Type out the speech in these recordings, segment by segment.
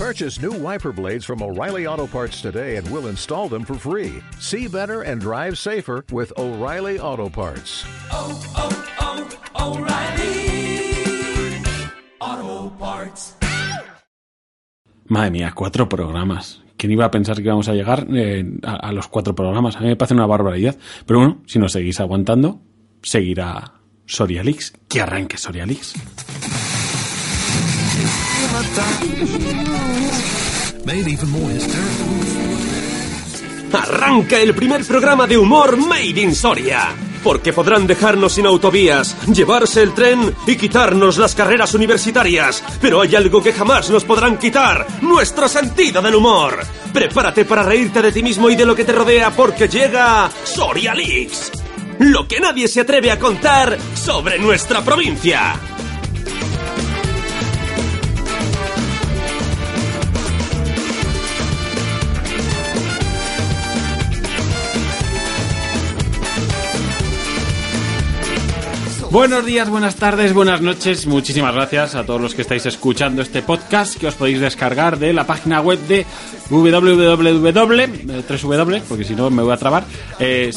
Purchase new wiper blades from O'Reilly Auto Parts today and we'll install them for free. See better and drive safer with O'Reilly Auto Parts. oh, oh, O'Reilly. Auto Parts. Madre mía, cuatro programas. ¿Quién iba a pensar que íbamos a llegar eh, a, a los cuatro programas? A mí me parece una barbaridad. Pero bueno, si nos seguís aguantando, seguirá Sorialix. Que arranque Sorialix. Arranca el primer programa de humor Made in Soria. Porque podrán dejarnos sin autovías, llevarse el tren y quitarnos las carreras universitarias. Pero hay algo que jamás nos podrán quitar, nuestro sentido del humor. Prepárate para reírte de ti mismo y de lo que te rodea porque llega Soria Leaks. Lo que nadie se atreve a contar sobre nuestra provincia. Buenos días, buenas tardes, buenas noches. Muchísimas gracias a todos los que estáis escuchando este podcast que os podéis descargar de la página web de www, 3w, porque si no me voy a trabar, eh.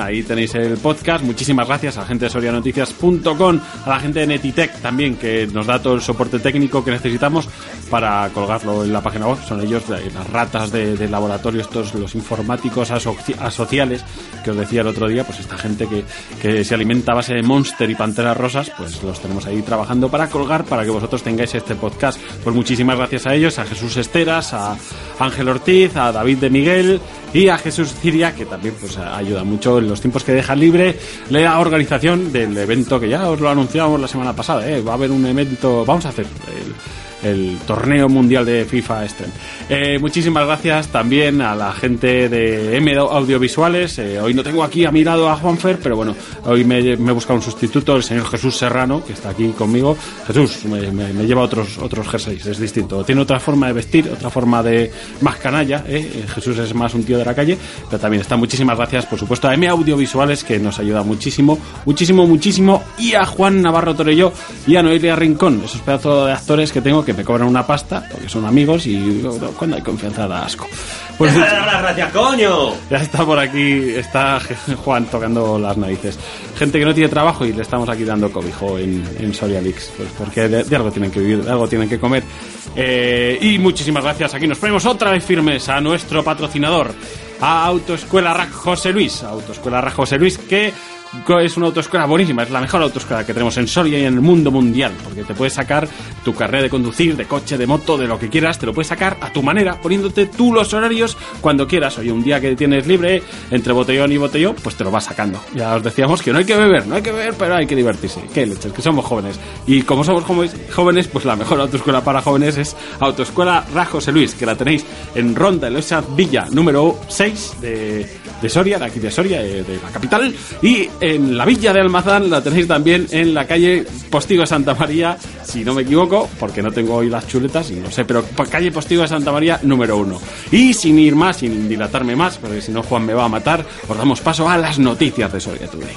Ahí tenéis el podcast. Muchísimas gracias a la gente de sorianoticias.com, a la gente de Netitech también, que nos da todo el soporte técnico que necesitamos para colgarlo en la página web. Son ellos eh, las ratas de, de laboratorio, estos los informáticos asoci- asociales que os decía el otro día, pues esta gente que, que se alimenta base de Monster y Panteras Rosas, pues los tenemos ahí trabajando para colgar, para que vosotros tengáis este podcast. Pues muchísimas gracias a ellos, a Jesús Esteras, a Ángel Ortiz, a David de Miguel y a Jesús Ciria, que también pues ayuda mucho en los tiempos que deja libre la organización del evento que ya os lo anunciamos la semana pasada, ¿eh? va a haber un evento, vamos a hacer el, el torneo mundial de FIFA Extreme. Eh, muchísimas gracias también a la gente de M Audiovisuales. Eh, hoy no tengo aquí a mi lado a Juanfer, pero bueno, hoy me, me he buscado un sustituto, el señor Jesús Serrano, que está aquí conmigo. Jesús me, me- me lleva otros otros jerseys, es distinto. Tiene otra forma de vestir, otra forma de más canalla. Eh, Jesús es más un tío de la calle, pero también está. Muchísimas gracias, por supuesto, a M Audiovisuales, que nos ayuda muchísimo, muchísimo, muchísimo. Y a Juan Navarro Torello y a Noelia Rincón, esos pedazos de actores que tengo que me cobran una pasta, porque son amigos y cuando hay confianza da asco. Pues ¡Deja de dar las gracias, coño! ya está por aquí, está Juan tocando las narices. Gente que no tiene trabajo y le estamos aquí dando cobijo en, en Soria Leaks, pues porque de, de algo tienen que vivir, de algo tienen que comer. Eh, y muchísimas gracias, aquí nos ponemos otra vez firmes a nuestro patrocinador, a Autoescuela Rack José Luis. Autoescuela Rack José Luis, que es una autoescuela buenísima, es la mejor autoescuela que tenemos en Soria y en el mundo mundial, porque te puedes sacar tu carrera de conducir, de coche, de moto, de lo que quieras, te lo puedes sacar a tu manera, poniéndote tú los horarios cuando quieras. Oye, un día que tienes libre, entre botellón y botellón, pues te lo vas sacando. Ya os decíamos que no hay que beber, no hay que beber, pero hay que divertirse. Qué leches, que somos jóvenes. Y como somos jóvenes- pues la mejor autoescuela para jóvenes es Autoescuela Rajos Luis, que la tenéis en Ronda, en esa villa número 6 de, de Soria, de aquí de Soria, de, de la capital. Y en la villa de Almazán la tenéis también en la calle Postigo de Santa María, si no me equivoco, porque no tengo hoy las chuletas y no sé, pero calle Postigo de Santa María número 1. Y sin ir más, sin dilatarme más, porque si no Juan me va a matar, os damos paso a las noticias de Soria Today.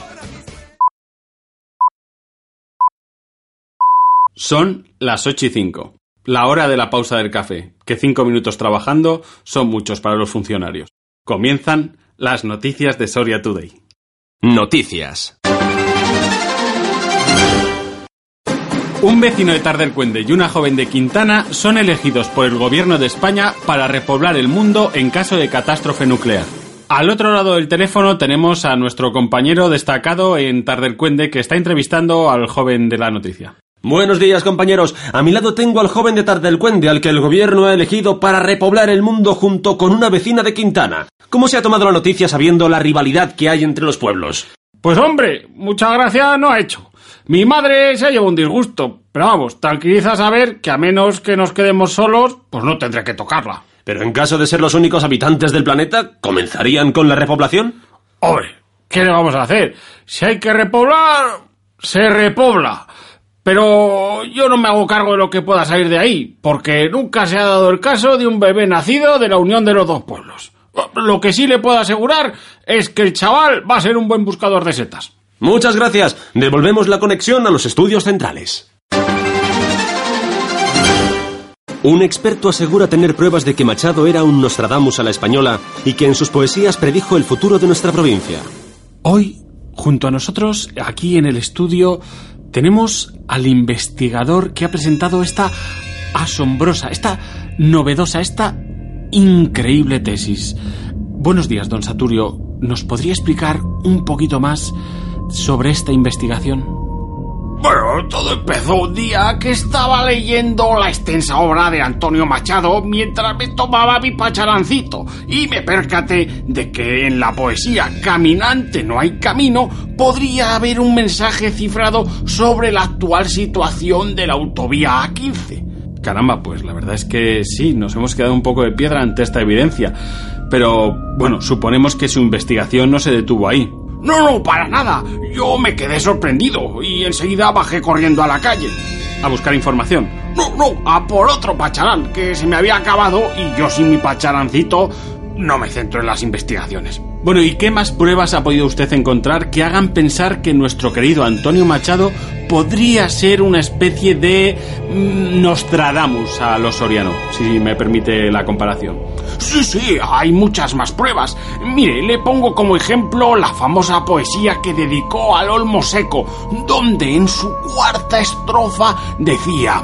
Son las 8 y 5. La hora de la pausa del café, que cinco minutos trabajando son muchos para los funcionarios. Comienzan las noticias de Soria Today. Noticias. Un vecino de Tardelcuende y una joven de Quintana son elegidos por el gobierno de España para repoblar el mundo en caso de catástrofe nuclear. Al otro lado del teléfono tenemos a nuestro compañero destacado en Tardelcuende que está entrevistando al joven de la noticia. Buenos días, compañeros. A mi lado tengo al joven de Tardelcuende, al que el gobierno ha elegido para repoblar el mundo junto con una vecina de Quintana. ¿Cómo se ha tomado la noticia sabiendo la rivalidad que hay entre los pueblos? Pues hombre, mucha gracia no ha hecho. Mi madre se lleva un disgusto, pero vamos, tranquiliza saber que a menos que nos quedemos solos, pues no tendré que tocarla. Pero en caso de ser los únicos habitantes del planeta, ¿comenzarían con la repoblación? Hombre, ¿qué le vamos a hacer? Si hay que repoblar, se repobla. Pero yo no me hago cargo de lo que pueda salir de ahí, porque nunca se ha dado el caso de un bebé nacido de la unión de los dos pueblos. Lo que sí le puedo asegurar es que el chaval va a ser un buen buscador de setas. Muchas gracias. Devolvemos la conexión a los estudios centrales. Un experto asegura tener pruebas de que Machado era un Nostradamus a la española y que en sus poesías predijo el futuro de nuestra provincia. Hoy, junto a nosotros, aquí en el estudio, tenemos al investigador que ha presentado esta asombrosa, esta novedosa, esta increíble tesis. Buenos días, don Saturio. ¿Nos podría explicar un poquito más sobre esta investigación? Bueno, todo empezó un día que estaba leyendo la extensa obra de Antonio Machado mientras me tomaba mi pacharancito y me percaté de que en la poesía Caminante no hay camino podría haber un mensaje cifrado sobre la actual situación de la autovía A15. Caramba, pues la verdad es que sí, nos hemos quedado un poco de piedra ante esta evidencia. Pero, bueno, suponemos que su investigación no se detuvo ahí. No, no, para nada. Yo me quedé sorprendido y enseguida bajé corriendo a la calle. A buscar información. No, no, a por otro pacharán que se me había acabado y yo sin mi pacharancito no me centro en las investigaciones. Bueno, ¿y qué más pruebas ha podido usted encontrar que hagan pensar que nuestro querido Antonio Machado podría ser una especie de mm, Nostradamus a los Soriano, si me permite la comparación? Sí, sí, hay muchas más pruebas. Mire, le pongo como ejemplo la famosa poesía que dedicó al Olmo Seco, donde en su cuarta estrofa decía...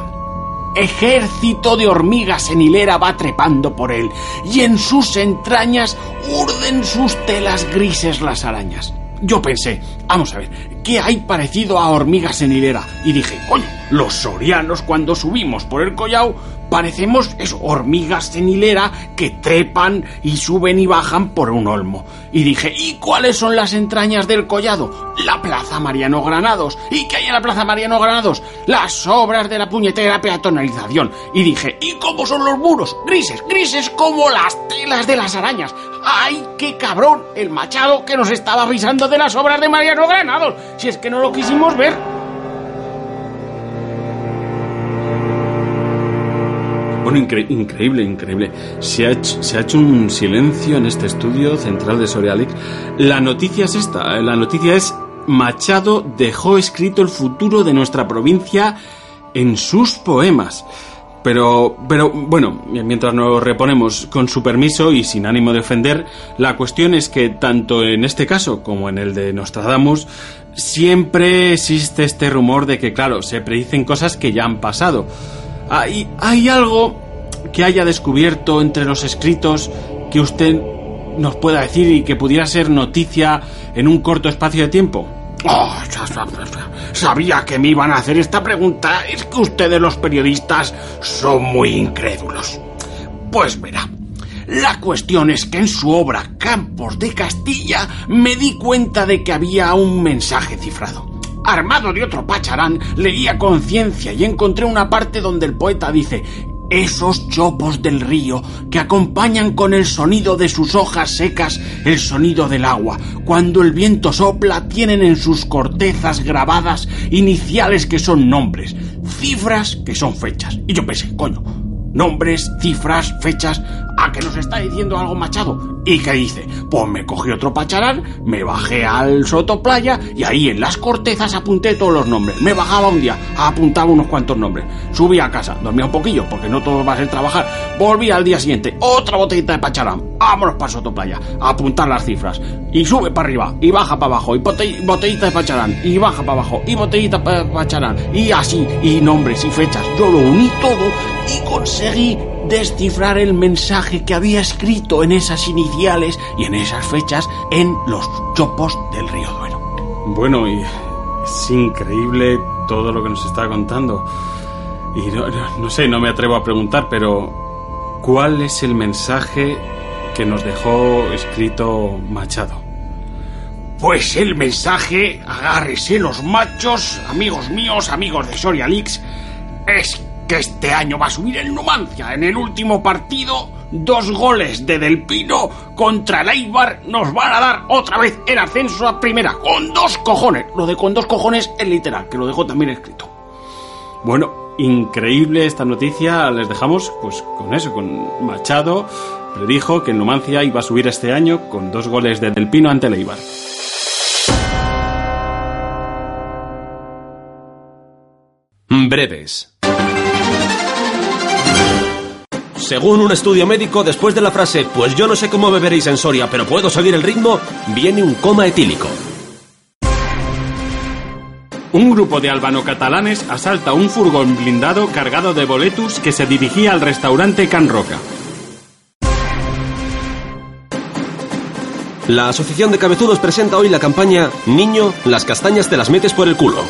Ejército de hormigas en hilera va trepando por él, y en sus entrañas urden sus telas grises las arañas. Yo pensé, vamos a ver, ¿qué hay parecido a hormigas en hilera? Y dije, coño, los sorianos cuando subimos por el collao parecemos eso, hormigas en hilera que trepan y suben y bajan por un olmo. Y dije, ¿y cuáles son las entrañas del collado? La Plaza Mariano Granados. ¿Y qué hay en la Plaza Mariano Granados? Las obras de la puñetera peatonalización. Y dije, ¿y cómo son los muros? Grises, grises como las telas de las arañas. ¡Ay, qué cabrón! El machado que nos estaba avisando de las obras de Mariano Granados. Si es que no lo quisimos ver. Bueno, incre- increíble, increíble. Se ha, hecho, se ha hecho un silencio en este estudio central de Sorialix. La noticia es esta. eh, La noticia es Machado dejó escrito el futuro de nuestra provincia en sus poemas. Pero, pero, bueno, mientras nos reponemos con su permiso y sin ánimo de ofender, la cuestión es que tanto en este caso como en el de Nostradamus, siempre existe este rumor de que, claro, se predicen cosas que ya han pasado. ¿Hay, ¿Hay algo que haya descubierto entre los escritos que usted nos pueda decir y que pudiera ser noticia en un corto espacio de tiempo? Oh, sa- sa- sa- sabía que me iban a hacer esta pregunta. Es que ustedes los periodistas son muy incrédulos. Pues verá. La cuestión es que en su obra Campos de Castilla me di cuenta de que había un mensaje cifrado. Armado de otro pacharán, leí a conciencia y encontré una parte donde el poeta dice esos chopos del río que acompañan con el sonido de sus hojas secas el sonido del agua. Cuando el viento sopla tienen en sus cortezas grabadas iniciales que son nombres, cifras que son fechas. Y yo pensé, coño, nombres, cifras, fechas, ¿a que nos está diciendo algo Machado? ¿Y qué dice? Pues me cogí otro pacharán, me bajé al sotoplaya y ahí en las cortezas apunté todos los nombres. Me bajaba un día, apuntaba unos cuantos nombres. Subí a casa, dormía un poquillo, porque no todo va a ser trabajar. Volví al día siguiente, otra botellita de pacharán. Vámonos para sotoplaya, a apuntar las cifras. Y sube para arriba, y baja para abajo, y bote- botellita de pacharán, y baja para abajo, y botellita para pacharán, y así, y nombres y fechas. Yo lo uní todo y conseguí descifrar el mensaje que había escrito en esas iniciales y en esas fechas en los chopos del río Duero. Bueno, y es increíble todo lo que nos está contando. Y no, no- no sé, no me atrevo a preguntar, pero ¿cuál es el mensaje que nos dejó escrito Machado? Pues el mensaje, agárrese los machos, amigos míos, amigos de Soria Leaks, es que este año va a subir el Numancia. En el último partido, dos goles de Del Pino contra el Eibar nos van a dar otra vez el ascenso a primera, con dos cojones. Lo de con dos cojones es literal, que lo dejo también escrito. Bueno, increíble esta noticia. Les dejamos pues con eso, con Machado. Predijo que el Numancia iba a subir este año con dos goles de Del Pino ante el Eibar. Breves. Según un estudio médico, después de la frase, pues yo no sé cómo beberéis en Soria, pero puedo seguir el ritmo, viene un coma etílico. Un grupo de albano-catalanes asalta un furgón blindado cargado de boletus que se dirigía al restaurante Can Roca. La Asociación de Cabezudos presenta hoy la campaña Niño, las castañas te las metes por el culo.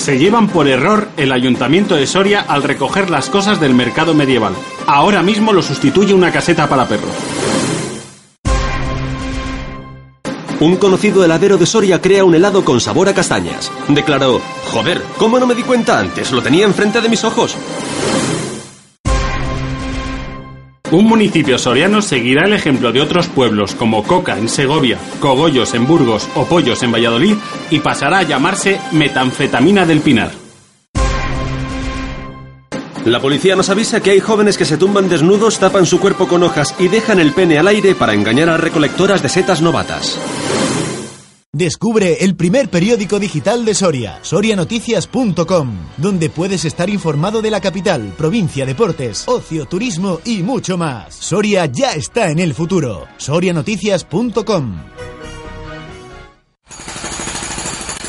Se llevan por error el ayuntamiento de Soria al recoger las cosas del mercado medieval. Ahora mismo lo sustituye una caseta para perros. Un conocido heladero de Soria crea un helado con sabor a castañas. Declaró, joder, ¿cómo no me di cuenta antes? Lo tenía enfrente de mis ojos. Un municipio soriano seguirá el ejemplo de otros pueblos como Coca en Segovia, Cogollos en Burgos o Pollos en Valladolid y pasará a llamarse Metanfetamina del Pinar. La policía nos avisa que hay jóvenes que se tumban desnudos, tapan su cuerpo con hojas y dejan el pene al aire para engañar a recolectoras de setas novatas. Descubre el primer periódico digital de Soria, sorianoticias.com, donde puedes estar informado de la capital, provincia, deportes, ocio, turismo y mucho más. Soria ya está en el futuro. sorianoticias.com.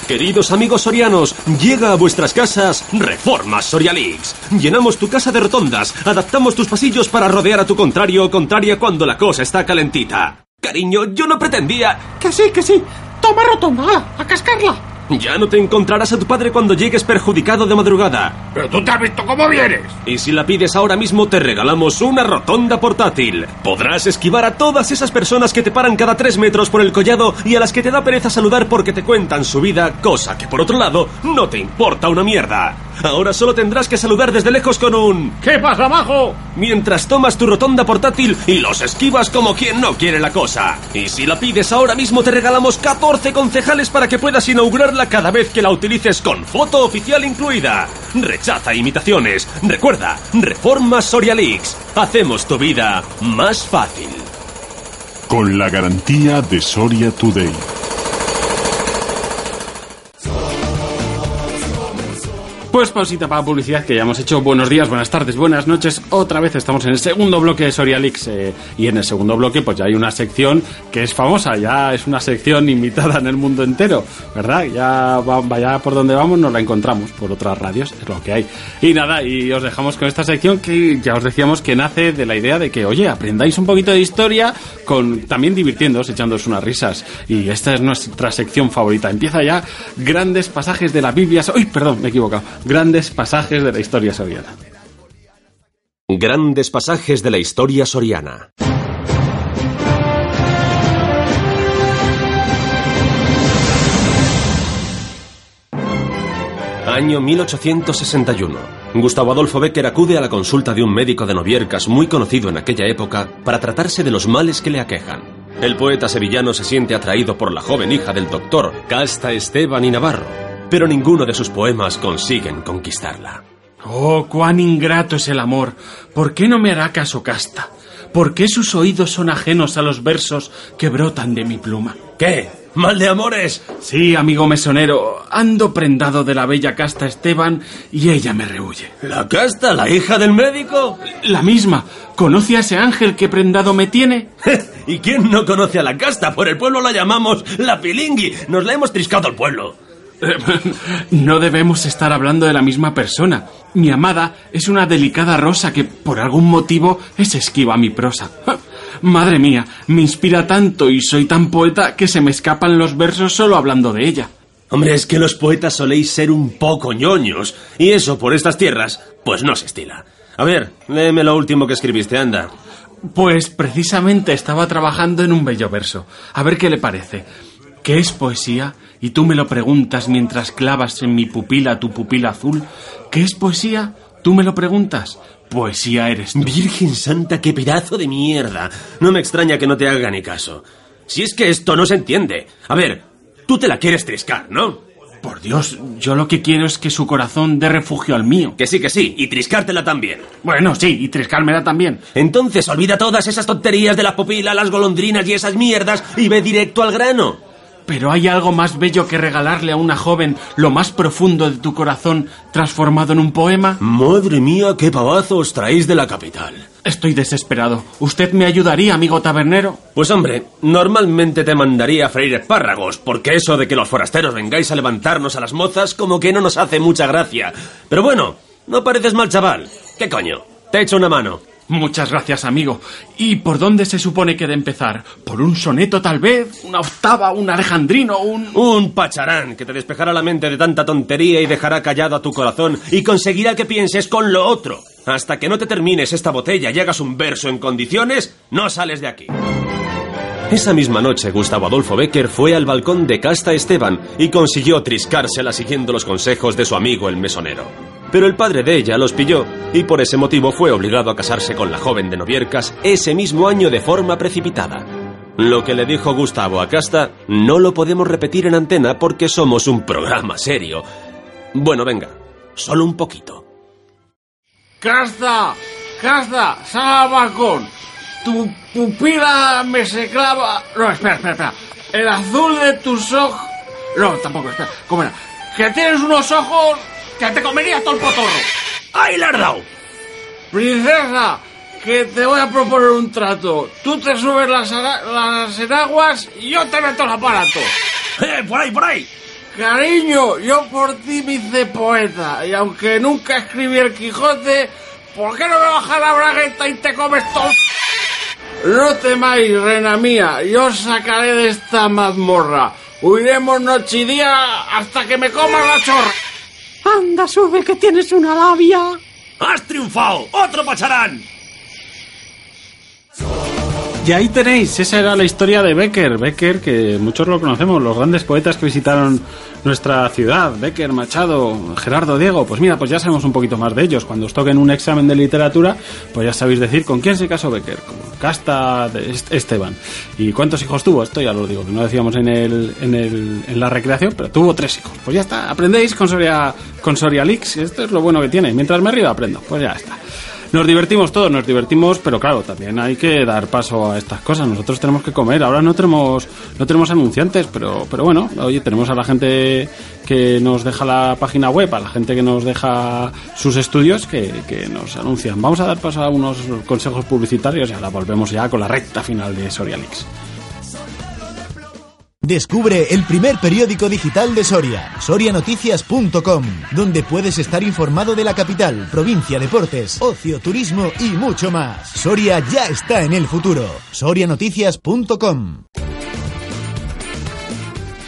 Queridos amigos sorianos, llega a vuestras casas Reformas Sorialix. Llenamos tu casa de rotondas, adaptamos tus pasillos para rodear a tu contrario o contraria cuando la cosa está calentita. Cariño, yo no pretendía... Que sí, que sí. Toma rotonda, a cascarla. Ya no te encontrarás a tu padre cuando llegues perjudicado de madrugada. Pero tú te has visto cómo vienes. Y si la pides ahora mismo te regalamos una rotonda portátil. Podrás esquivar a todas esas personas que te paran cada tres metros por el collado y a las que te da pereza saludar porque te cuentan su vida, cosa que por otro lado no te importa una mierda. Ahora solo tendrás que saludar desde lejos con un... ¿Qué pasa, majo? Mientras tomas tu rotonda portátil y los esquivas como quien no quiere la cosa. Y si la pides ahora mismo te regalamos 14 concejales para que puedas inaugurarla cada vez que la utilices con foto oficial incluida. Rechaza imitaciones. Recuerda, Reforma Sorialix. Hacemos tu vida más fácil. Con la garantía de Soria Today. Pues pausita para publicidad que ya hemos hecho. Buenos días, buenas tardes, buenas noches. Otra vez estamos en el segundo bloque de Sorialix. eh, y en el segundo bloque, pues ya hay una sección que es famosa. Ya es una sección invitada en el mundo entero, ¿verdad? Ya va- vaya por donde vamos, nos la encontramos por otras radios, es lo que hay. Y nada, y os dejamos con esta sección que ya os decíamos que nace de la idea de que, oye, aprendáis un poquito de historia, con también divirtiéndoos, echándoos unas risas. Y esta es nuestra sección favorita. Empieza ya grandes pasajes de la Biblia. Uy, perdón, me he equivocado. Grandes pasajes de la historia soriana. Grandes pasajes de la historia soriana. Año 1861. Gustavo Adolfo Becker acude a la consulta de un médico de Noviercas muy conocido en aquella época para tratarse de los males que le aquejan. El poeta sevillano se siente atraído por la joven hija del doctor, Casta Esteban y Navarro, pero ninguno de sus poemas consiguen conquistarla. Oh, cuán ingrato es el amor. ¿Por qué no me hará caso casta? ¿Por qué sus oídos son ajenos a los versos que brotan de mi pluma? ¿Qué? ¿Mal de amores? Sí, amigo mesonero, ando prendado de la bella casta Esteban y ella me rehuye. ¿La casta, la hija del médico? La misma. ¿Conoce a ese ángel que prendado me tiene? ¿Y quién no conoce a la casta? Por el pueblo la llamamos la pilingui. Nos la hemos triscado al pueblo. No debemos estar hablando de la misma persona. Mi amada es una delicada rosa que por algún motivo es esquiva a mi prosa. Madre mía, me inspira tanto y soy tan poeta que se me escapan los versos solo hablando de ella. Hombre, es que los poetas soléis ser un poco ñoños. Y eso, por estas tierras, pues no se estila. A ver, léeme lo último que escribiste, anda. Pues precisamente estaba trabajando en un bello verso. A ver qué le parece. ¿Qué es poesía? Y tú me lo preguntas mientras clavas en mi pupila tu pupila azul. ¿Qué es poesía? Tú me lo preguntas. Poesía eres tú. Virgen Santa, qué pedazo de mierda. No me extraña que no te haga ni caso. Si es que esto no se entiende. A ver, tú te la quieres triscar, ¿no? Por Dios, yo lo que quiero es que su corazón dé refugio al mío. Que sí, que sí, y triscártela también. Bueno, sí, y triscármela también. Entonces olvida todas esas tonterías de la pupila, las golondrinas y esas mierdas y ve directo al grano. Pero hay algo más bello que regalarle a una joven lo más profundo de tu corazón transformado en un poema. Madre mía, qué pavazos traéis de la capital. Estoy desesperado. ¿Usted me ayudaría, amigo tabernero? Pues hombre, normalmente te mandaría a freír espárragos, porque eso de que los forasteros vengáis a levantarnos a las mozas como que no nos hace mucha gracia. Pero bueno, no pareces mal chaval. ¿Qué coño? Te echo una mano. Muchas gracias, amigo. ¿Y por dónde se supone que de empezar? ¿Por un soneto tal vez? ¿Una octava? ¿Un alejandrino? ¿Un...? Un pacharán que te despejará la mente de tanta tontería y dejará callado a tu corazón y conseguirá que pienses con lo otro. Hasta que no te termines esta botella y hagas un verso en condiciones, no sales de aquí. Esa misma noche, Gustavo Adolfo Becker fue al balcón de Casta Esteban y consiguió triscársela siguiendo los consejos de su amigo el mesonero. Pero el padre de ella los pilló y por ese motivo fue obligado a casarse con la joven de Noviercas ese mismo año de forma precipitada. Lo que le dijo Gustavo a Casta no lo podemos repetir en antena porque somos un programa serio. Bueno, venga, solo un poquito. ¡Casta! ¡Casta! ¡Sal al balcón! Tu pupila me se clava. No, espera, espera, espera. El azul de tus ojos. No, tampoco, espera. ¿Cómo era? Que tienes unos ojos que te comería todo el potorro. ¡Ay, le has dado! Princesa, que te voy a proponer un trato. Tú te subes las, las enaguas y yo te meto el aparato. ¡Eh, por ahí, por ahí! Cariño, yo por ti me hice poeta. Y aunque nunca escribí el Quijote, ¿por qué no me bajas la bragueta y te comes todo? No temáis, reina mía, yo os sacaré de esta mazmorra. Huiremos noche y día hasta que me coma la chorra. Anda, sube que tienes una labia. ¡Has triunfado! ¡Otro pacharán! Y ahí tenéis, esa era la historia de Becker. Becker, que muchos lo conocemos, los grandes poetas que visitaron nuestra ciudad. Becker, Machado, Gerardo Diego. Pues mira, pues ya sabemos un poquito más de ellos. Cuando os toquen un examen de literatura, pues ya sabéis decir con quién se casó Becker. Con Casta de Est- Esteban. ¿Y cuántos hijos tuvo? Esto ya lo digo, que no decíamos en, el, en, el, en la recreación, pero tuvo tres hijos. Pues ya está, aprendéis con Soria, con Soria Leaks. Esto es lo bueno que tiene. Mientras me río, aprendo. Pues ya está. Nos divertimos todos, nos divertimos, pero claro, también hay que dar paso a estas cosas. Nosotros tenemos que comer. Ahora no tenemos no tenemos anunciantes, pero pero bueno, oye, tenemos a la gente que nos deja la página web, a la gente que nos deja sus estudios que, que nos anuncian. Vamos a dar paso a unos consejos publicitarios y ahora volvemos ya con la recta final de Sorialix. Descubre el primer periódico digital de Soria, sorianoticias.com, donde puedes estar informado de la capital, provincia, deportes, ocio, turismo y mucho más. Soria ya está en el futuro. sorianoticias.com.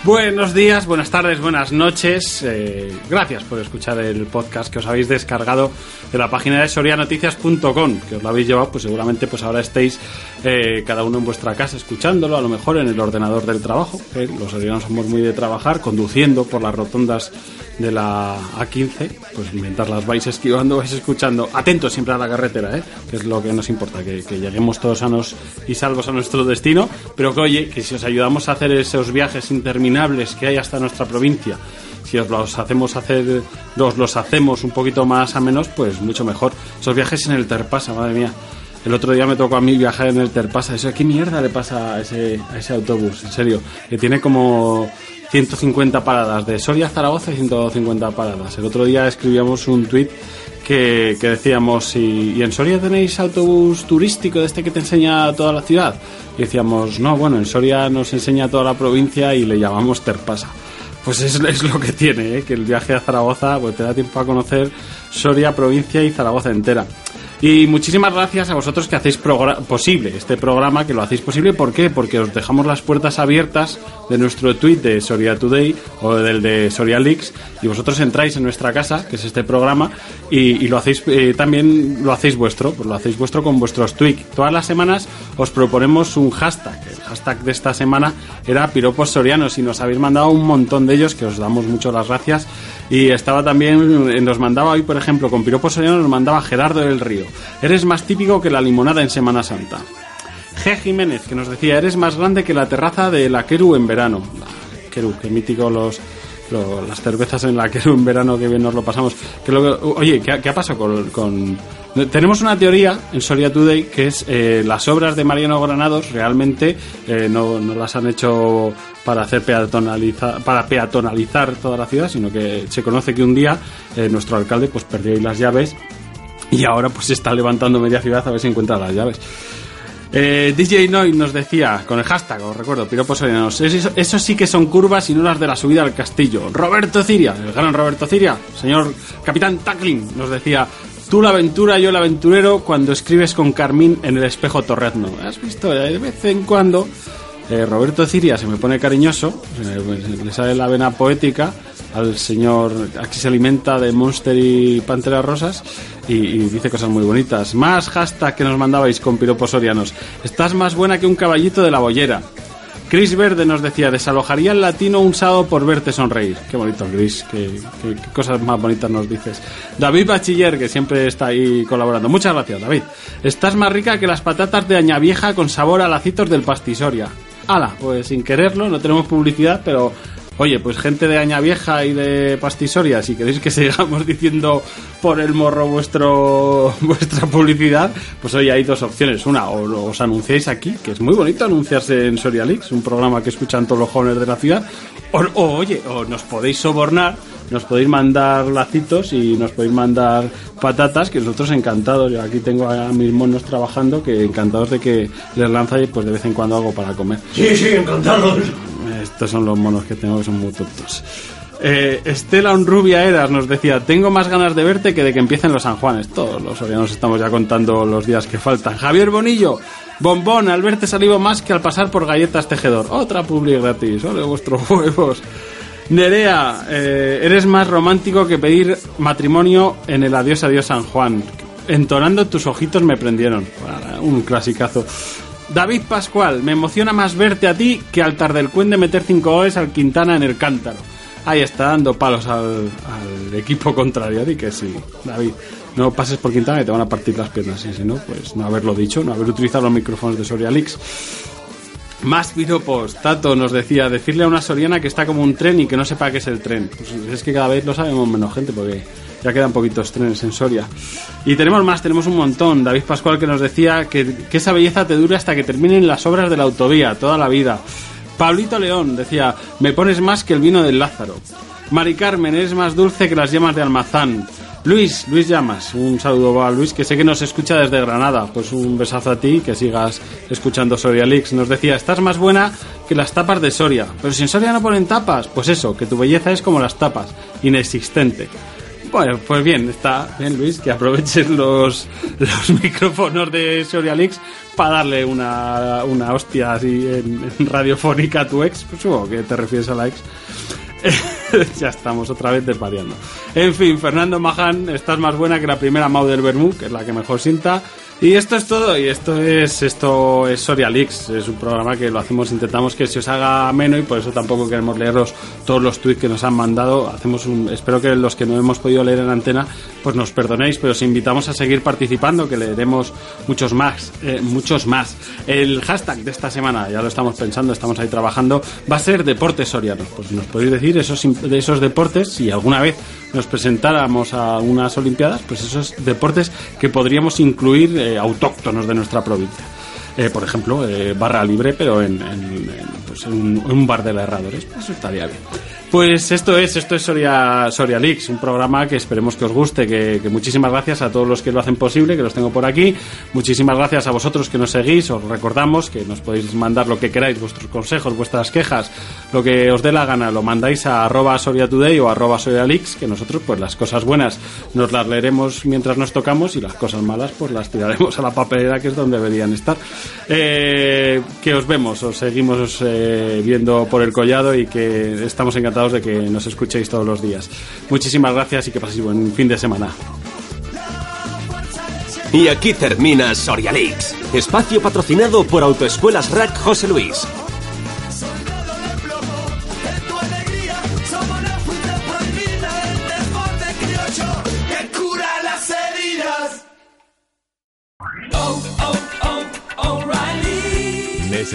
Buenos días, buenas tardes, buenas noches. Eh, gracias por escuchar el podcast que os habéis descargado de la página de sorianoticias.com, que os lo habéis llevado, pues seguramente pues ahora estéis eh, cada uno en vuestra casa escuchándolo, a lo mejor en el ordenador del trabajo, los sorianos somos muy de trabajar, conduciendo por las rotondas de la A15, pues mientras las vais esquivando vais escuchando, atentos siempre a la carretera, ¿eh? que es lo que nos importa, que, lleguemos todos sanos y salvos a nuestro destino, pero que oye, que si os ayudamos a hacer esos viajes interminables que hay hasta nuestra provincia, si os los hacemos hacer, os los hacemos un poquito más a menos, pues mucho mejor. Esos viajes en el Terpasa, madre mía. El otro día me tocó a mí viajar en el Terpasa. Eso, ¿Qué mierda le pasa a ese, a ese autobús? En serio, que tiene como 150 paradas. De Soria a Zaragoza y 150 paradas. El otro día escribíamos un tuit que, que decíamos, ¿y, ¿y en Soria tenéis autobús turístico de este que te enseña toda la ciudad? Y decíamos, no, bueno, en Soria nos enseña toda la provincia y le llamamos Terpasa. Pues es, es lo que tiene, ¿eh? que el viaje a Zaragoza pues te da tiempo a conocer Soria, provincia y Zaragoza entera. Y muchísimas gracias a vosotros que hacéis posible este programa, que lo hacéis posible. ¿Por qué? Porque os dejamos las puertas abiertas de nuestro tweet de Soria Today o del de Soria Leaks y vosotros entráis en nuestra casa, que es este programa, y, y lo hacéis eh, también lo hacéis vuestro, pues lo hacéis vuestro con vuestros tweets. Todas las semanas os proponemos un hashtag. El hashtag de esta semana era piropos sorianos y nos habéis mandado un montón de ellos que os damos mucho las gracias. Y estaba también, nos mandaba hoy, por ejemplo, con piropos nos mandaba Gerardo del Río. Eres más típico que la limonada en Semana Santa. G. Jiménez, que nos decía, eres más grande que la terraza de la Keru en verano. La Keru, que mítico los, Lo- las cervezas en la que en verano que bien nos lo pasamos. Que oye, ¿qué, ha- pasado con, Tenemos una teoría en Soria Today que es eh, las obras de Mariano Granados realmente eh, no, no las han hecho para hacer peatonalizar, para peatonalizar toda la ciudad, sino que se conoce que un día eh, nuestro alcalde pues perdió ahí las llaves y ahora pues está levantando media ciudad a ver si encuentra las llaves. Eh, DJ Noy nos decía, con el hashtag, os recuerdo, piropos sorianos, eso, eso sí que son curvas y no las de la subida al castillo. Roberto Ciria, el gran Roberto Ciria, señor Capitán Tackling, nos decía, tú la aventura, yo el aventurero, cuando escribes con Carmín en el espejo torrezno. ¿Has visto? De vez en cuando, eh, Roberto Ciria se me pone cariñoso, le sale la vena poética al señor, aquí se alimenta de Monster y Panteras Rosas y, dice cosas muy bonitas. Más hashtag que nos mandabais con piropos sorianos. Estás más buena que un caballito de la bollera. Chris Verde nos decía, desalojaría el latino un sábado por verte sonreír. Qué bonito, Chris, qué cosas más bonitas nos dices. David Bachiller, que siempre está ahí colaborando. Muchas gracias, David. Estás más rica que las patatas de Añavieja con sabor a lacitos del pastisoria. Ala, pues sin quererlo, no tenemos publicidad, pero Oye, pues gente de Añavieja y de Pastisoria, si queréis que sigamos diciendo por el morro vuestro vuestra publicidad, pues hoy hay dos opciones. Una, o os anunciáis aquí, que es muy bonito anunciarse en Soria Leaks, un programa que escuchan todos los jóvenes de la ciudad. O, oye, o nos podéis sobornar, nos podéis mandar lacitos y nos podéis mandar patatas, que nosotros encantados. Yo aquí tengo a mis monos trabajando, que encantados de que les lanzáis pues de vez en cuando algo para comer. Sí, sí, encantado. Estos son los monos que tengo que son muy tontos. Eh, Estela Rubia Eras nos decía, tengo más ganas de verte que de que empiecen los San Juanes. Todos los nos estamos ya contando los días que faltan. Javier Bonillo, bombón, al verte salivo más que al pasar por galletas tejedor. Otra publi gratis, ole vuestros huevos. Nerea, eh, eres más romántico que pedir matrimonio en el Adiós Adiós San Juan. Entonando tus ojitos me prendieron. Un clasicazo. David Pascual, me emociona más verte a ti que al Tardelcuende meter 5 goles al Quintana en el cántaro. Ahí está dando palos al, equipo contrario. Di que sí, David. No pases por Quintana y te van a partir las piernas. Y si no, pues no haberlo dicho, no haber utilizado los micrófonos de Soria Leaks. Más piropos. Tato nos decía, decirle a una soriana que está como un tren y que no sepa qué es el tren. Pues es que cada vez lo sabemos menos gente porque ya quedan poquitos trenes en Soria. Y tenemos más, tenemos un montón. David Pascual que nos decía que, esa belleza te dure hasta que terminen las obras de la autovía, toda la vida. Pablito León decía, me pones más que el vino del Lázaro. Mari Carmen, eres más dulce que las llamas de Almazán. Luis, Luis Llamas, un saludo a Luis, que sé que nos escucha desde Granada. Pues un besazo a ti, que sigas escuchando Soria Leaks. Nos decía, estás más buena que las tapas de Soria. Pero si en Soria no ponen tapas, pues eso, que tu belleza es como las tapas, inexistente. Bueno, pues bien, está bien Luis, que aproveches los, los micrófonos de Soria Leaks para darle una, una hostia así en, en radiofónica a tu ex. Pues supongo que te refieres a la ex. ya estamos otra vez desvariando. En fin, Fernando Maján, estás más buena que la primera Mau del Bermú, que es la que mejor sienta. Y esto es todo, y esto es esto es Soria Leaks, es un programa que lo hacemos, intentamos que se os haga ameno y por eso tampoco queremos leeros todos los tweets que nos han mandado. Hacemos un, espero que los que no hemos podido leer en antena, pues nos perdonéis, pero os invitamos a seguir participando, que leeremos muchos más, eh, muchos más. El hashtag de esta semana, ya lo estamos pensando, estamos ahí trabajando, va a ser deportes sorianos. Pues nos podéis decir esos de esos deportes, si alguna vez nos presentáramos a unas olimpiadas, pues esos deportes que podríamos incluir eh, autóctonos de nuestra provincia. Eh, por ejemplo, eh, barra libre, pero en, en- en, pues, en un, un bar de la Herradores. Eso estaría bien. Pues esto es, esto es Soria, Soria Leaks, un programa que esperemos que os guste, que, muchísimas gracias a todos los que lo hacen posible, que los tengo por aquí. Muchísimas gracias a vosotros que nos seguís, os recordamos que nos podéis mandar lo que queráis, vuestros consejos, vuestras quejas, lo que os dé la gana, lo mandáis a arroba Soria Today o arroba Soria Leaks, que nosotros pues las cosas buenas nos las leeremos mientras nos tocamos y las cosas malas pues las tiraremos a la papelera que es donde deberían estar. Eh, que os vemos, os seguimos eh, viendo por el collado y que estamos encantados de que nos escuchéis todos los días. Muchísimas gracias y que paséis buen fin de semana. Y aquí termina Soria Leaks, espacio patrocinado por Autoescuelas Rack José Luis.